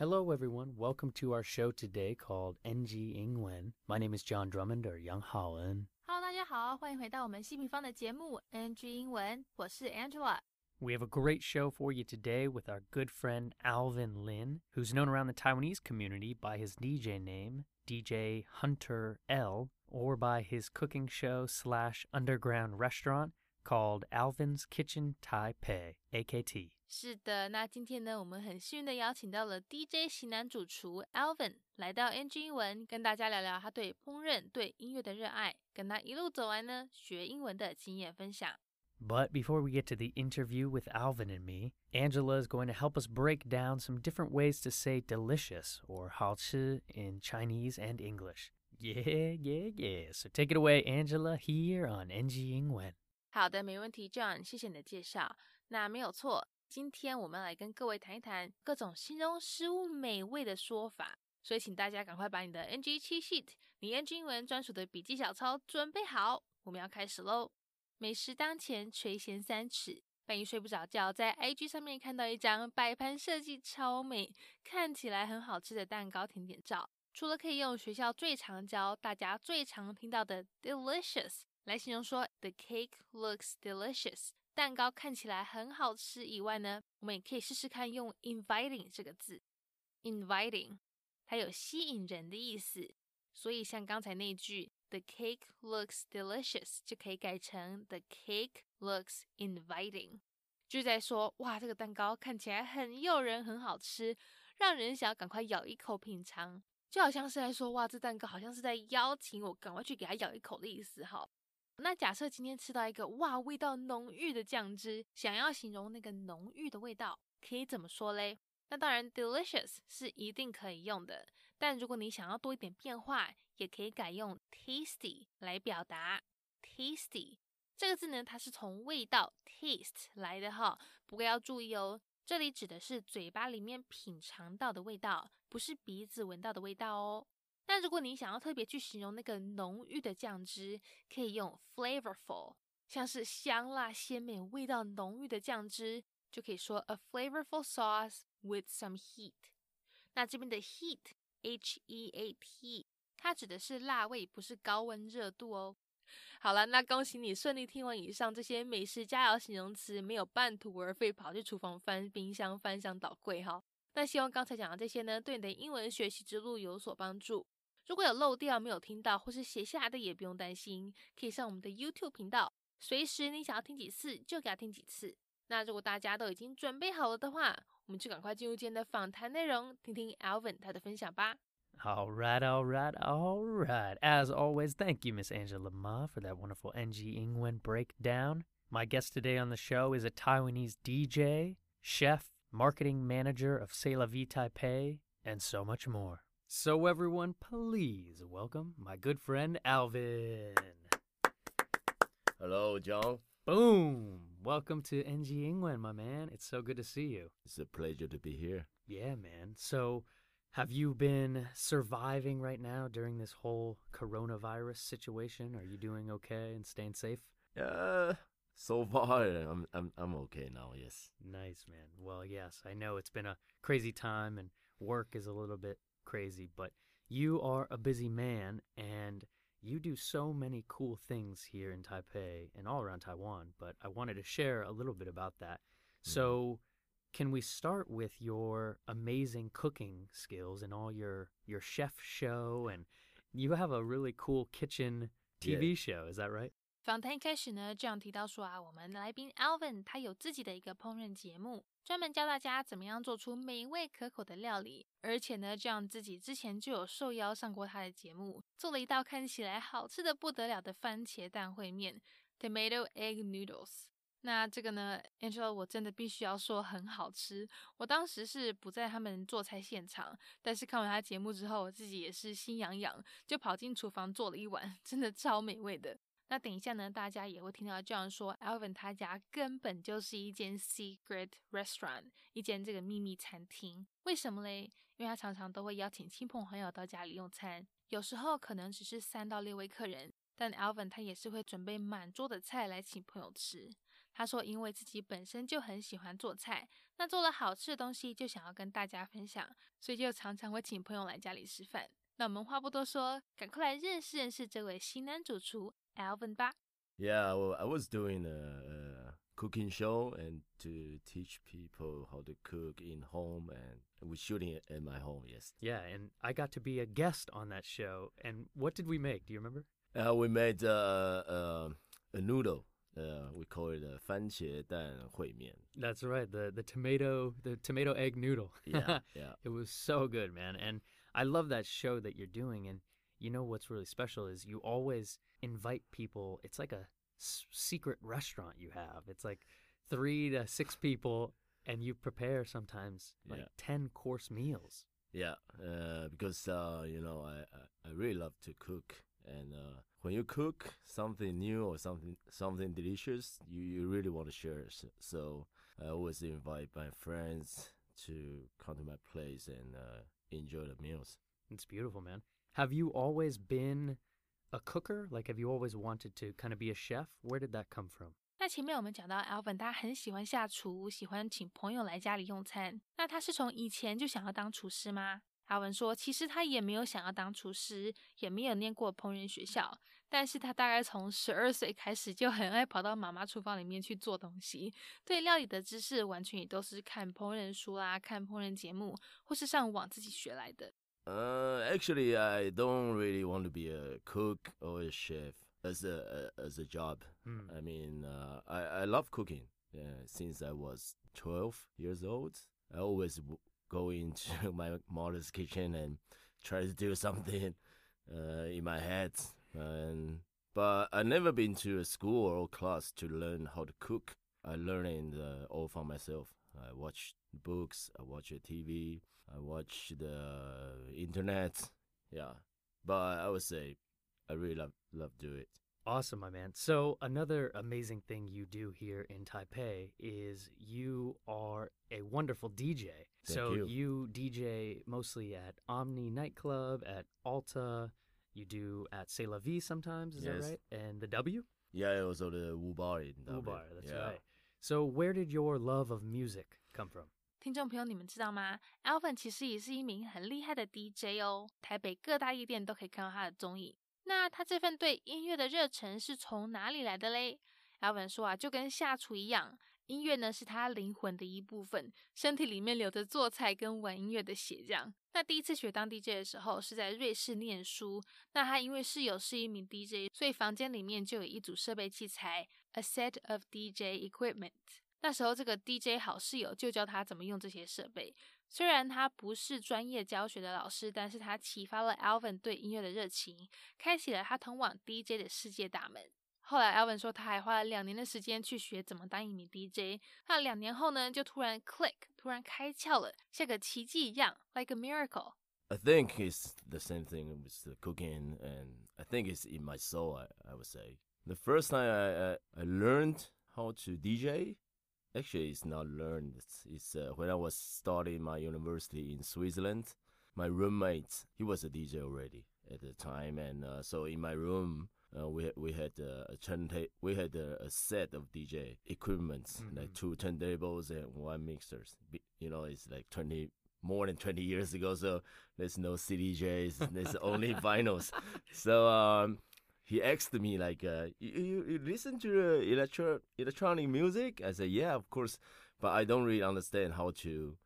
Hello, everyone. Welcome to our show today called NG Ingwen. My name is John Drummond or Young Holland. Hello，大家好，欢迎回到我们西平方的节目 NG 英文，我是 Angela。 We have a great show for you today with our good friend Alvin Lin, who's known around the Taiwanese community by his DJ name, DJ Hunter L, or by his cooking show slash underground restaurant called Alvin's Kitchen Taipei, AKT. 是的，那今天呢，我们很幸运的邀请到了 DJ 型男主厨 Alvin 来到 NG 英文，跟大家聊聊他对烹饪、对音乐的热爱，跟他一路走来呢学英文的经验分享。 But before we get to the interview with Alvin and me, Angela is going to help us break down some different ways to say delicious or 好吃 in Chinese and English. Yeah, yeah, yeah. So take it away, Angela, here on NG 英文。 好的，没问题，John，谢谢你的介绍。那没有错，今天我们来跟各位谈一谈各种形容食物美味的说法。所以，请大家赶快把你的 NG 七 sheet，你 NG 英文专属的笔记小抄准备好，我们要开始喽。美食当前，垂涎三尺。半夜睡不着觉，在 IG 上面看到一张摆盘设计超美，看起来很好吃的蛋糕甜点照。除了可以用学校最常教、大家最常听到的 delicious 来形容说 the cake looks delicious，蛋糕看起来很好吃以外呢，我们也可以试试看用 inviting 这个字。inviting 它有吸引人的意思，所以像刚才那句 the cake looks delicious 就可以改成 the cake looks inviting，就在说哇，这个蛋糕看起来很诱人，很好吃，让人想要赶快咬一口品尝。就好像是在说，哇，这蛋糕好像是在邀请我赶快去给它咬一口的意思哈。那假设今天吃到一个哇，味道浓郁的酱汁，想要形容那个浓郁的味道，可以怎么说嘞？那当然，delicious 是一定可以用的，但如果你想要多一点变化，也可以改用 tasty 来表达。tasty 这个字呢，它是从味道 taste 来的哈，不过要注意哦，这里指的是嘴巴里面品尝到的味道，不是鼻子闻到的味道哦。那如果你想要特别去形容那个浓郁的酱汁，可以用 flavorful，像是香辣鲜美、味道浓郁的酱汁，就可以说 a flavorful sauce with some heat。那这边的 heat，h e a t，它指的是辣味，不是高温热度哦。好了，那恭喜你顺利听完以上这些美食佳肴形容词，没有半途而废跑去厨房翻冰箱、翻箱倒柜哈。那希望刚才讲的这些呢，对你的英文学习之路有所帮助。如果有漏掉、没有听到或是写下来的，也不用担心，可以上我们的 YouTube 频道，随时你想要听几次就给他听几次。那如果大家都已经准备好了的话，我们就赶快进入今天的访谈内容，听听 Alvin 他的分享吧。 All right, all right, all right. As always, thank you, Miss Angela Ma, for that wonderful NG Ingwen breakdown. My guest today on the show is a Taiwanese DJ, chef, marketing manager of C'est La Vie Taipei, and so much more. So, everyone, please welcome my good friend Alvin. Hello, John. Boom! Welcome to NG Ingwen, my man. It's so good to see you. It's a pleasure to be here. Yeah, man. So, have you been surviving right now during this whole coronavirus situation? Are you doing okay and staying safe? Uh, so far I'm I'm I'm okay now. Yes. Nice, man. Well, yes, I know it's been a crazy time and work is a little bit crazy, but you are a busy man and you do so many cool things here in Taipei and all around Taiwan, but I wanted to share a little bit about that. Mm-hmm. So, can we start with your amazing cooking skills and all your your chef show and you have a really cool kitchen TV show, is that right? 访谈一开始呢，这样提到说啊，我们来宾 Alvin 他有自己的一个烹饪节目，专门教大家怎么样做出美味可口的料理。而且呢，这样自己之前就有受邀上过他的节目，做了一道看起来好吃的不得了的番茄蛋烩面 （Tomato Egg Noodles）。那这个呢，Angela，我真的必须要说很好吃。我当时是不在他们做菜现场，但是看完他节目之后，我自己也是心痒痒，就跑进厨房做了一碗，真的超美味的。那等一下呢，大家也会听到这样说，Alvin 他家根本就是一间 secret restaurant，一间这个秘密餐厅。为什么嘞？因为他常常都会邀请亲朋好友到家里用餐，有时候可能只是三到六位客人，但 Alvin 他也是会准备满桌的菜来请朋友吃。他说，因为自己本身就很喜欢做菜，那做了好吃的东西就想要跟大家分享，所以就常常会请朋友来家里吃饭。那我们话不多说，赶快来认识认识这位新男主厨 Alvin 吧。Yeah, well, I was doing a, a cooking show and to teach people how to cook in home, and we're shooting it at my home. Yes. Yeah, and I got to be a guest on that show. And what did we make? Do you remember? Uh, we made uh, uh, a noodle. Uh, we call it a 番茄蛋烩面. That's right, the the tomato the tomato egg noodle. Yeah, yeah. it was so good, man. And I love that show that you're doing. And you know what's really special is you always invite people. It's like a s- secret restaurant you have. It's like three to six people, and you prepare sometimes like Yeah. ten course meals. Yeah, uh, because uh, you know I, I I really love to cook, and uh, when you cook something new or something something delicious, you, you really want to share. So, so I always invite my friends to come to my place and uh, enjoy the meals. It's beautiful, man. Have you always been a cooker? Like, have you always wanted to kind of be a chef? Where did that come from? 那前面我们讲到 Alvin，他很喜欢下厨，喜欢请朋友来家里用餐。那他是从以前就想要当厨师吗 ？Alvin 说，其实他也没有想要当厨师，也没有念过烹饪学校，但是他大概从十二岁开始就很爱跑到妈妈厨房里面去做东西，对料理的知识完全也都是看烹饪书啦、看烹饪节目或是上网自己学来的。Uh, actually, I don't really want to be a cook or a chef as a as a job. Hmm. I mean, uh, I I love cooking. Uh, since I was twelve years old, I always go into my mother's kitchen and try to do something uh, in my head. And but I never been to a school or class to learn how to cook. I learned uh, all for myself. I watch books. I watch a TV. I watch the internet. Yeah, but I would say I really love love do it. Awesome, my man. So, another amazing thing you do here in Taipei is you are a wonderful DJ. Thank so, you. DJ mostly at Omni Nightclub, at Alta, you do at C'est La Vie sometimes, is Yes. that right? And the W? Yeah, also the Wu Bar in Dublin. Bar, that's yeah. right. So, where did your love of music come from? 听众朋友，你们知道吗？Alvin 其实也是一名很厉害的 DJ 哦，台北各大夜店都可以看到他的踪影。那他这份对音乐的热忱是从哪里来的嘞？Alvin 说啊，就跟下厨一样， 音乐呢是他灵魂的一部分，身体里面流着做菜跟玩音乐的血这样。那第一次学当 DJ 的时候是在瑞士念书，那他因为室友是一名 DJ，所以房间里面就有一组设备器材，a set of DJ equipment。那时候这个 DJ 好室友就教他怎么用这些设备。虽然他不是专业教学的老师，但是他启发了 Alvin 对音乐的热情，开启了他通往 DJ 的世界大门。后来 Alvin 说，他还花了两年的时间去学怎么当一名 DJ。那两年后呢，就突然 click，突然开窍了，像个奇迹一样，like a miracle。 I think it's the same thing with the cooking, and I think it's in my soul. I, I would say the first time I, I I learned how to DJ, actually it's not learned. It's, it's uh, when I was starting my university in Switzerland. My roommate, he was a DJ already at the time, and uh, so in my room. uh, we we had uh, a turntable. We had a, a set of DJ equipments, like Mhm. two turntables and one mixers. You know, it's like twenty more than twenty years ago. So there's no CDJs. There's only vinyls. So um, he asked me like, uh, you, you, you listen to uh, electro electronic music? I said, yeah, of course, but I don't really understand how to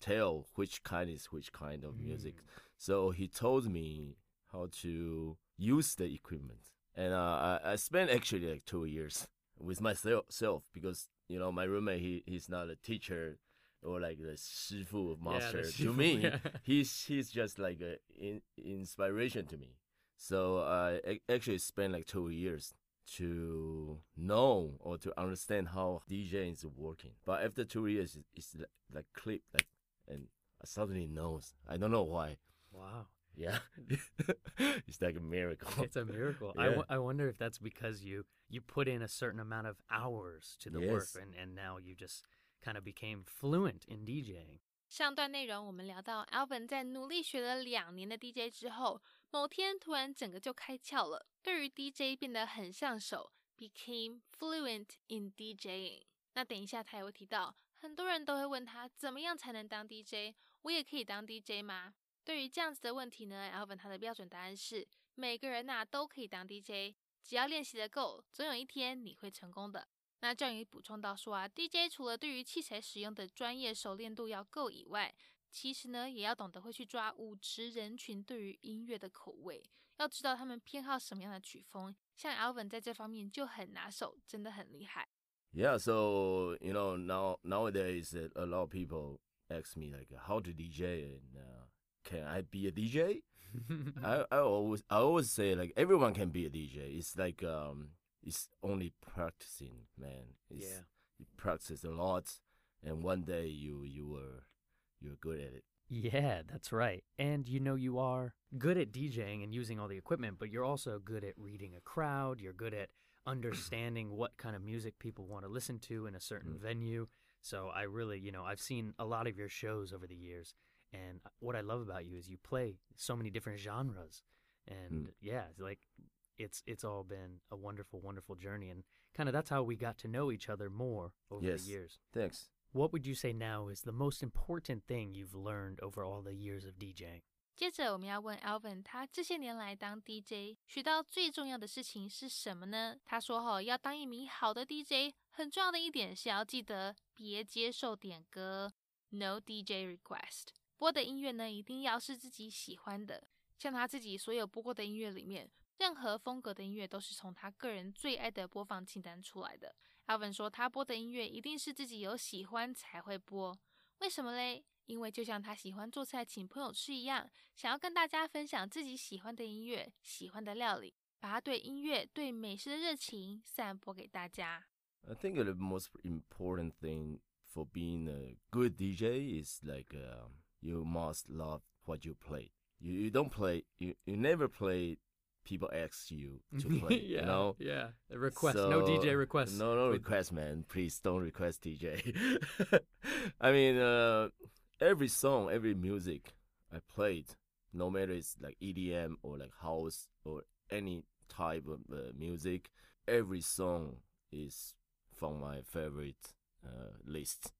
tell which kind is which kind of music. So he told me how to use the equipment, and uh, I, I spent actually like two years with myself because you know my roommate he, he's not a teacher or like the 师傅 master to shifu, me yeah. he's he's just like a in, inspiration to me. So I actually spent like two years to know or to understand how dj is working. But after two years, it- it's like, like clip like, and I suddenly knows. I don't know why. Wow. Yeah, it's like a miracle. It's a miracle. I, Yeah. w- I wonder if that's because you you put in a certain amount of hours to the work, Yes. and, and now you just kind of became fluent in DJing. 上段内容我们聊到，Alvin 在努力学了两年的 DJ 之后，某天突然整个就开窍了，对于 DJ 变得很上手，became fluent in DJing。 那等一下他也会提到，很多人都会问他怎么样才能当 DJ，我也可以当 DJ 吗？ 对于这样子的问题呢，Alvin 他的标准答案是，每个人呐都可以当 DJ，只要练习的够，总有一天你会成功的。那这样也补充到说啊，DJ 除了对于器材使用的专业熟练度要够以外，其实呢也要懂得会去抓舞池人群对于音乐的口味，要知道他们偏好什么样的曲风。像 Alvin 在这方面就很拿手，真的很厉害。Yeah, so you know now nowadays a lot of people ask me like how to DJ and uh, can I be a DJ? I, I always I always say like everyone can be a DJ. It's like um it's only practicing, man. It's, Yeah. You practice a lot, and one day you you were you're good at it. Yeah, that's right. And you know, you are good at DJing and using all the equipment, but you're also good at reading a crowd. You're good at understanding what kind of music people want to listen to in a certain Mm. venue. So I really, you know, I've seen a lot of your shows over the years. And what I love about you is you play so many different genres. And Mm. yeah, it's like it's it's all been a wonderful, wonderful journey. And kind of that's how we got to know each other more over Yes. the years. Thanks. What would you say now is the most important thing you've learned over all the years of DJing? 接着我们要问 Alvin，他这些年来当 DJ 学到最重要的事情是什么呢？他说：“哈，要当一名好的 DJ，很重要的一点是要记得别接受点歌，No DJ request。 播的音乐呢，一定要是自己喜欢的。像他自己所有播过的音乐里面，任何风格的音乐都是从他个人最爱的播放清单出来的。阿文说，他播的音乐一定是自己有喜欢才会播。为什么嘞？因为就像他喜欢做菜请朋友吃一样，想要跟大家分享自己喜欢的音乐、喜欢的料理，把他对音乐、对美食的热情散播给大家。I think the most important thing for being a good DJ is like uh, you must love what you play. You you don't play you, you never play people ask you to play. You know? yeah. Request, no DJ So, requests. No, no request, man. Please don't request DJ. I mean, uh, every song, every music I played, no matter it's like EDM or like house or any type of uh, music, every song is from my favorite uh, list,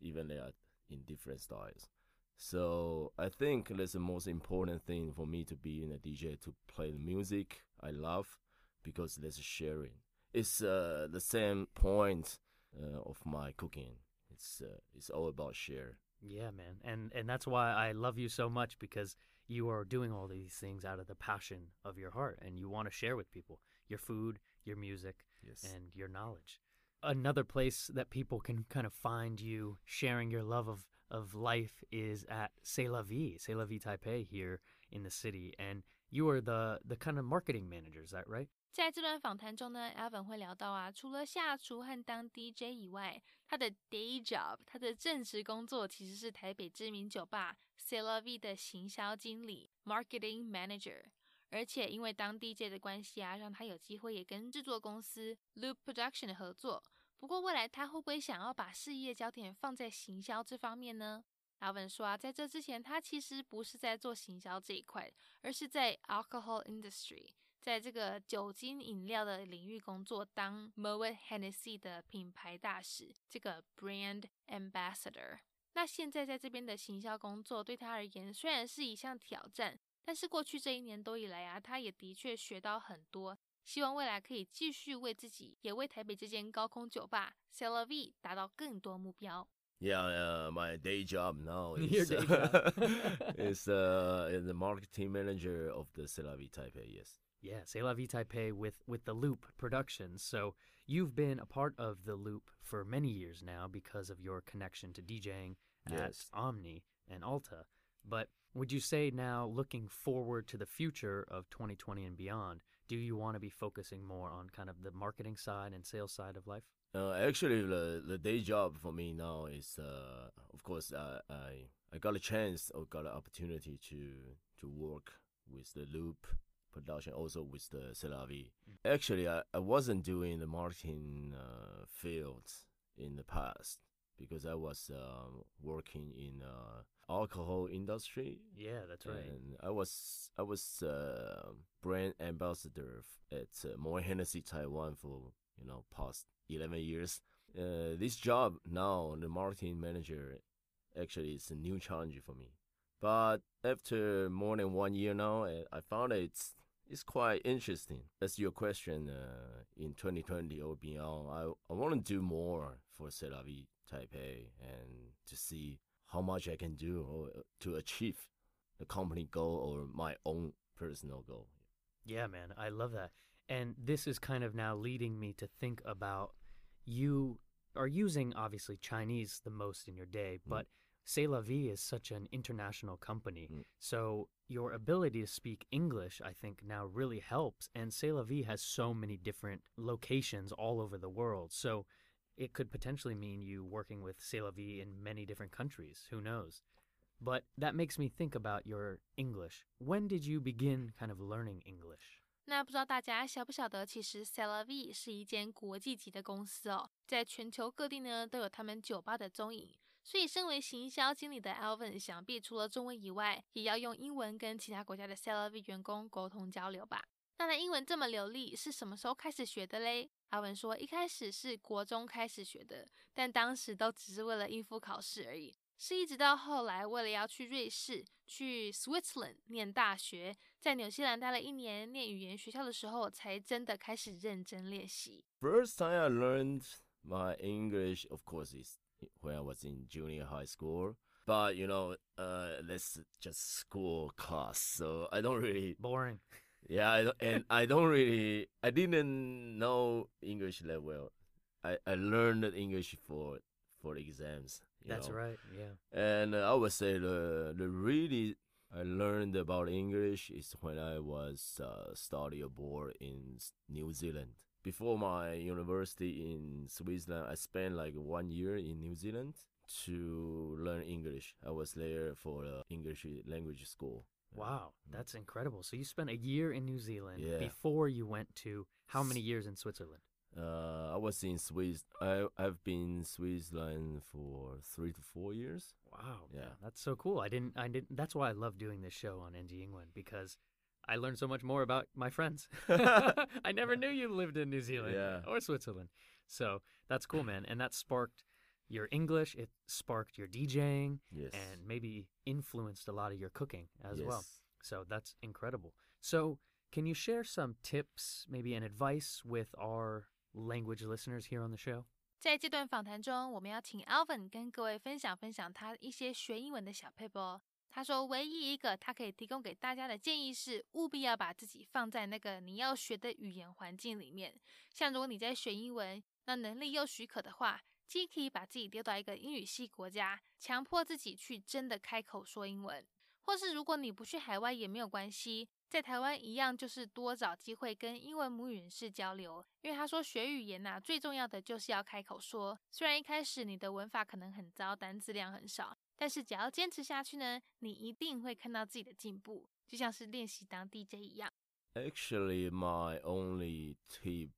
even they are in different styles. So I think that's the most important thing for me to be in a DJ to play the music I love because there's sharing. It's uh, the same point uh, of my cooking. It's uh, it's all about share. Yeah, man. And and that's why I love you so much because you are doing all these things out of the passion of your heart and you want to share with people your food, your music, Yes. and your knowledge. Another place that people can kind of find you sharing your love of, of life is at C'est La Vie, C'est La Vie Taipei here in the city. And you are the, the kind of marketing manager, is that right? 在这段访谈中呢，Alvin 会聊到啊，除了下厨和当 DJ 以外，他的 day job，他的正职工作其实是台北知名酒吧 c e l a V 的行销经理 （marketing manager）。而且因为当 DJ 的关系啊，让他有机会也跟制作公司 Loop Production 合作。 不过未来他会不会想要把事业焦点放在行销这方面呢阿文说啊，在这之前他其实不是在做行销这一块，而是在 alcohol industry。在这个酒精饮料的领域工作，当 Moet Hennessy 的品牌大使，这个 brand ambassador。那现在在这边的行销工作对他而言虽然是一项挑战，但是过去这一年多以来啊，他也的确学到很多。希望未来可以继续为自己，也为台北这间高空酒吧 c e l a v 达到更多目标。Yeah, my day job now uh, is uh, is uh, the marketing manager of the C'est La Vie Taipei. Yes. Yeah, C'est Taipei with with the Loop Productions. So you've been a part of the Loop for many years now because of your connection to DJing yes. at Omni and Alta. But would you say now, looking forward to the future of 2020 and beyond, do you want to be focusing more on kind of the marketing side and sales side of life? Uh, actually, the the day job for me now is, uh, of course, uh, I I got a chance or got an opportunity to to work with the Loop production, also with the C'est La Vie. Actually, I, I wasn't doing the marketing uh, field in the past because I was um, working in uh, alcohol industry Yeah, that's right. and I was I was uh, brand ambassador at uh, Moet Hennessy Taiwan for you know past eleven years, uh, this job now, the marketing manager, actually is a new challenge for me. But after more than one year now, I, I found it's it's quite interesting. As your question. Uh, in 2020 or beyond, I I want to do more for C'est Taipei and to see how much I can do or uh, to achieve the company goal or my own personal goal. Yeah, man, I love that. And this is kind of now leading me to think about you are using obviously Chinese the most in your day, Mm. but C'est la Vie is such an international company. Mm. So your ability to speak English, I think, now really helps. And C'est la Vie has so many different locations all over the world. So it could potentially mean you working with C'est la Vie in many different countries. Who knows? But that makes me think about your English. When did you begin kind of learning English? 那不知道大家晓不晓得，其实 c e l a V 是一间国际级的公司哦，在全球各地呢都有他们酒吧的踪影。所以，身为行销经理的 Alvin，想必除了中文以外，也要用英文跟其他国家的 c e l a V 员工沟通交流吧。 那他英文这么流利，是什么时候开始学的嘞？Alvin 说，一开始是国中开始学的，但当时都只是为了应付考试而已。是一直到后来，为了要去瑞士、去 Switzerland 念大学，在纽西兰待了一年念语言学校的时候，才真的开始认真练习。 First time I learned my English, of course, is when I was in junior high school. But you know, uh, that's just school class, so I don't really, Boring. yeah, I and I don't really, I didn't know English that well. I, I learned English for for exams. That's know. right. Yeah. And uh, I would say the the really I learned about English is when I was uh, study abroad in New Zealand. Before my university in Switzerland, I spent like one year in New Zealand to learn English. I was there for the English language school. Wow, Mm. that's incredible. So you spent a year in New Zealand Yeah. before you went to how many years in Switzerland? Uh, I was in Swiss. I I've been in Switzerland for three to four years. Wow. Yeah. That's so cool. I didn't I didn't that's why I love doing this show on NG Ingwen because I learned so much more about my friends. I never knew you lived in New Zealand Yeah. or Switzerland. So that's cool, man. And that sparked your English, it sparked your DJing Yes. and maybe influenced a lot of your cooking as well. Yes. So that's incredible. So, can you share some tips, maybe an advice with our language listeners here on the show? 在这段访谈中，我们要请 Alvin 跟各位分享分享他一些学英文的小 paper 哦。他说，唯一一个他可以提供给大家的建议是，务必要把自己放在那个你要学的语言环境里面。像如果你在学英文，那能力又许可的话， 既可以把自己丢到一个英语系国家，强迫自己去真的开口说英文；或是如果你不去海外也没有关系，在台湾一样就是多找机会跟英文母语人士交流。因为他说学语言呐、最重要的就是要开口说。虽然一开始你的文法可能很糟，单字量很少，但是只要坚持下去呢，你一定会看到自己的进步，就像是练习当 DJ 一样。Actually, my only tip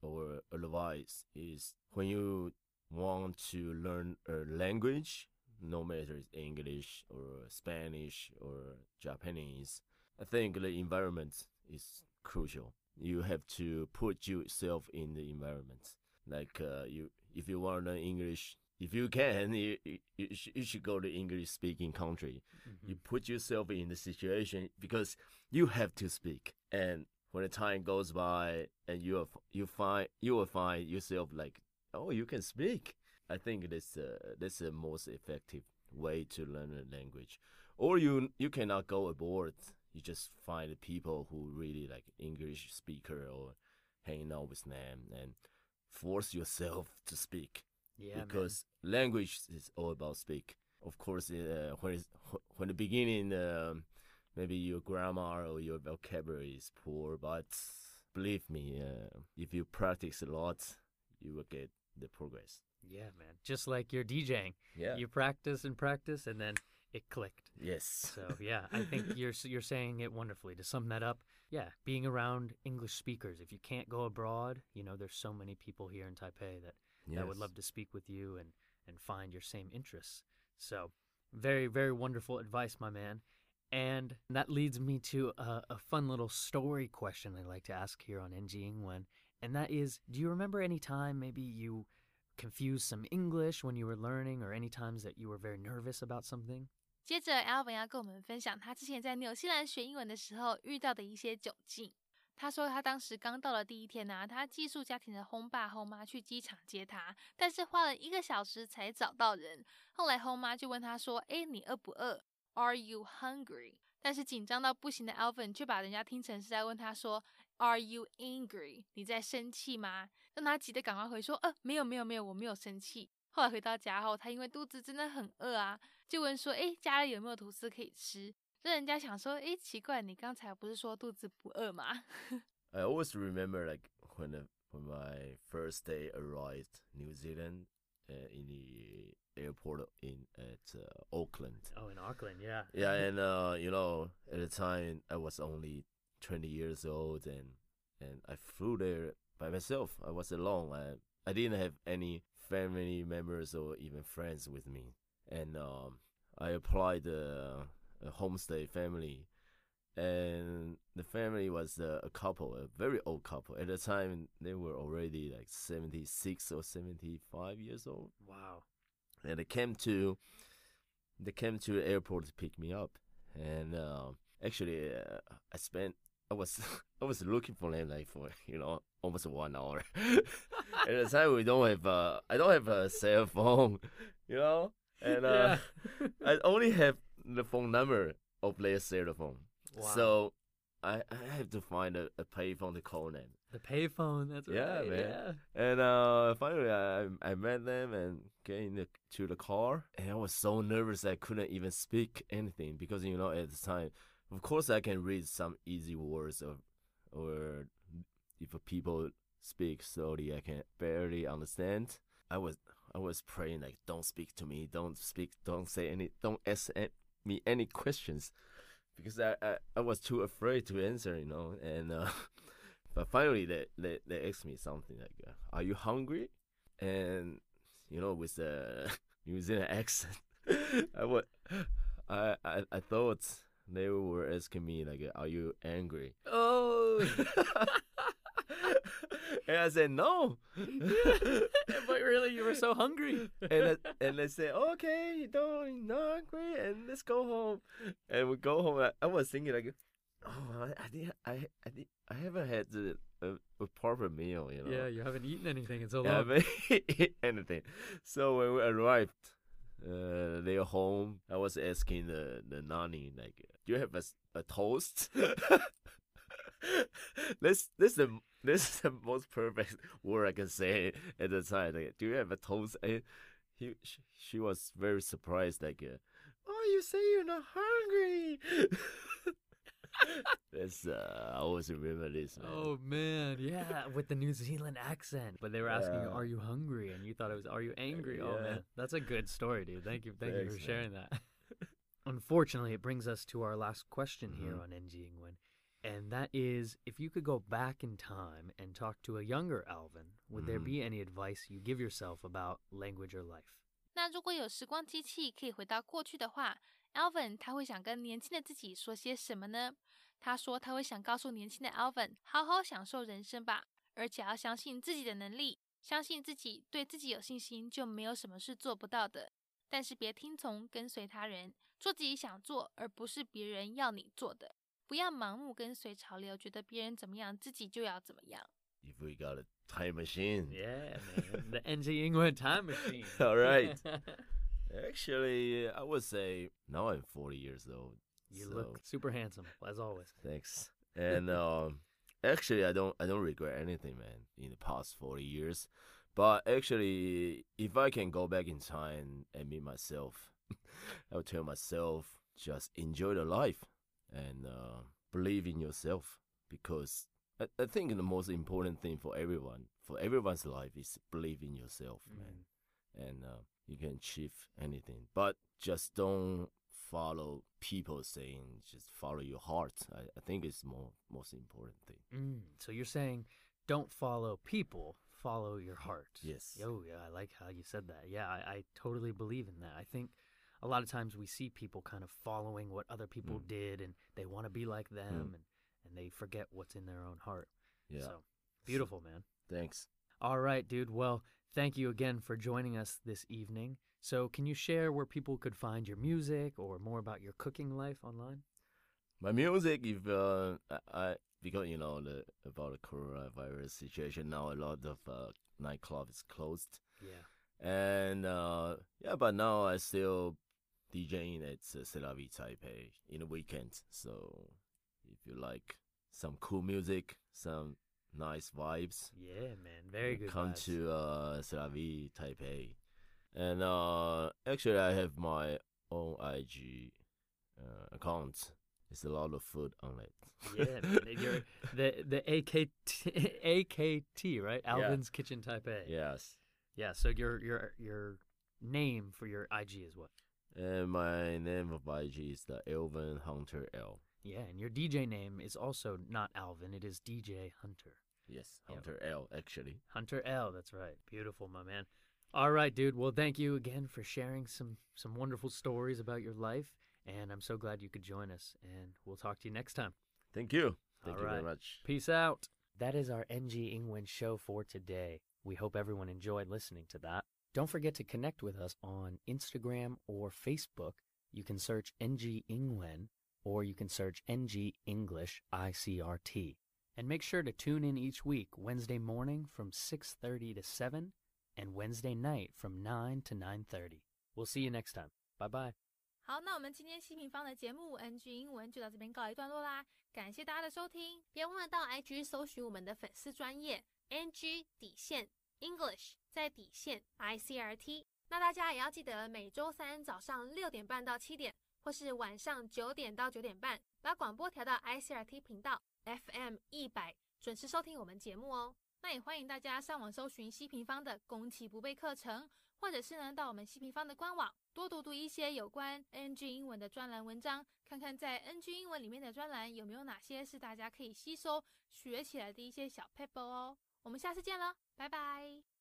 or advice is when you want to learn a language, no matter it's English or Spanish or Japanese, I think the environment is crucial. You have to put yourself in the environment. Like uh, you, if you want to learn English, if you can, you, you, you should- go to English speaking country you put yourself in the situation because you have to speak and when the time goes by and you you find you will find yourself like oh you can speak i think that's uh, that's the most effective way to learn a language or you you cannot go abroad you just find people who really like english speaker or hanging out with them and force yourself to speak Yeah, man. because language is all about speak. Of course, uh, when it's, wh- when the beginning, um, maybe your grammar or your vocabulary is poor, but believe me, uh, if you practice a lot, you will get the progress. Yeah, man. Just like you're DJing, Yeah. you practice and practice, and then it clicked. yes. So yeah, I think you're you're saying it wonderfully. To sum that up, yeah, being around English speakers. If you can't go abroad, you know, there's so many people here in Taipei that that would love to speak with you and and find your same interests. So, very very wonderful advice, my man. And that leads me to a, a fun little story question I like to ask here on NG Ingwen, and that is, do you remember any time maybe you confuse some English when you were learning, or any times that you were very nervous about something? 接着，Alvin 要跟我们分享他之前在纽西兰学英文的时候遇到的一些窘境。他说，他当时刚到了第一天呢、他寄宿家庭的轰爸轰妈去机场接他，但是花了一个小时才找到人。后来轰妈就问他说：“诶，你饿不饿？Are you hungry？” 但是紧张到不行的 Alvin 却把人家听成是在问他说 ：“Are you angry？” 你在生气吗？让他急得赶快回说：“呃，没有，没有，没有，我没有生气。”后来回到家后，他因为肚子真的很饿啊，就问说：“诶，家里有没有吐司可以吃？”让人家想说：“诶，奇怪，你刚才不是说肚子不饿吗？” I always remember like when the, when my first day arrived New Zealand uh, in the airport in at uh, Auckland. Oh, in Auckland, yeah. Yeah, and uh, you know, at the time I was only 20 years old, and and I flew there by myself. I was alone. I I didn't have any family members or even friends with me, and um, I applied uh, a homestay family, and the family was uh, a couple, a very old couple. At the time, they were already like 76 or 75 years old Wow. and they came to they came to the airport to pick me up and um, actually uh, i spent i was i was looking for them like for you know almost one hour at the time we don't have uh i don't have a cell phone you know and uh i only have the phone number of their cell phone Wow. so I, I have to find a, a payphone to call them the payphone, that's Yeah, right. man. Yeah. and uh, finally, I I met them and get into to the car, and I was so nervous I couldn't even speak anything because you know at the time, of course, I can read some easy words or if people speak slowly, I can barely understand. I was I was praying like, don't speak to me, don't speak, don't say any, don't ask me any questions, because I I, I was too afraid to answer, you know, and. Uh, But finally, they, they, they asked me something like, uh, "Are you hungry?" And you know, with the New Zealand accent, I would, I, I I thought they were asking me like, "Are you angry?" Oh. and I said no. but really, you were so hungry. and I, and they said, "Okay, don't not hungry, and let's go home." And we go home. I, I was thinking like, "Oh, I I did I I did, I haven't had the, a, a proper meal, you know." Yeah, you haven't eaten anything in so long. but eat anything. So when we arrived, uh, their home, I was asking the the nanny like, "Do you have a, a toast?" this this the this is the most perfect word I can say at the time. Like, do you have a toast? And he she, she was very surprised. Like, uh, oh, you say you're not hungry. That's uh, I always remember this. Man. Oh man, yeah, with the New Zealand accent. But they were asking Yeah. "Are you hungry?" And you thought it was, "Are you angry?" Oh man, that's a good story, dude. Thank you, thank you Thanks, for man. sharing that. Unfortunately, it brings us to our last question here Mhm. on NG Ingwen, and that is, if you could go back in time and talk to a younger Alvin, would there Mhm. be any advice you give yourself about language or life? 那如果有时光机器可以回到过去的话，Alvin 他会想跟年轻的自己说些什么呢？他说他会想告诉年轻的 Alvin，好好享受人生吧，而且要相信自己的能力，相信自己，对自己有信心，就没有什么是做不到的。但是别听从跟随他人， 做自己想做，而不是别人要你做的。不要盲目跟随潮流，觉得别人怎么样，自己就要怎么样。If we got a time machine, yeah, the NG Ingwen time machine. All right. Actually, I would say now I'm 40 years old. You so. look super handsome as always. Thanks. And um, actually, I don't I don't regret anything, man. In the past 40 years, but actually, if I can go back in time and meet myself I would tell myself just enjoy the life and uh, believe in yourself because I, I think the most important thing for everyone for everyone's life is believe in yourself, man Mm. and uh, you can achieve anything. But just don't follow people saying. Just follow your heart. I, I think it's more most important thing. Mm, so you're saying don't follow people, follow your heart. Yes. Oh, yeah, I like how you said that. Yeah, I, I totally believe in that. I think a lot of times we see people kind of following what other people Mm. did and they want to be like them Mm. and, and they forget what's in their own heart. Yeah. So beautiful, man. Thanks. All right, dude. Well, thank you again for joining us this evening. So, can you share where people could find your music or more about your cooking life online? My music, if uh, I, because you know the about the coronavirus situation now, a lot of uh, nightclub is closed, Yeah. and uh, yeah, but now I still DJing at uh, C'est Taipei in the weekend. So if you like some cool music, some nice vibes, Yeah, man. Very good. come vibes. to uh Taipei. And uh actually I have my own IG uh, account. It's a lot of food on it. yeah, man. You're the the AKT AKT right? Alvin's Kitchen Taipei. yes. Yeah. So your your your name for your IG is what? And my name of IG is the Elvin Hunter L. Yeah, and your DJ name is also not Alvin. It is DJ Hunter. Yes. Hunter L actually. Hunter L. That's right. Beautiful, my man. All right, dude. Well, thank you again for sharing some some wonderful stories about your life, and I'm so glad you could join us. And we'll talk to you next time. Thank you. Thank All you very much. Peace out. That is our NG Ingwen show for today. We hope everyone enjoyed listening to that. Don't forget to connect with us on Instagram or Facebook. You can search NG Ingwen or you can search NG English ICRT. And make sure to tune in each week Wednesday morning from 6:30 to 7 and Wednesday night from 9 to 9:30. We'll see you next time. Bye-bye. 好，那我们今天西平方的节目 NG 英文就到这边告一段落啦，感谢大家的收听，别忘了到 IG 搜寻我们的粉丝专业 NG 底线 English 在底线 ICRT。那大家也要记得每周三早上六点半到七点，或是晚上九点到九点半，把广播调到 ICRT 频道 FM 一百，准时收听我们节目哦。那也欢迎大家上网搜寻西平方的攻其不备课程，或者是呢到我们西平方的官网多读读一些有关 NG 英文的专栏文章，看看在 NG 英文里面的专栏有没有哪些是大家可以吸收学起来的一些小 paper 哦。我们下次见了，拜拜。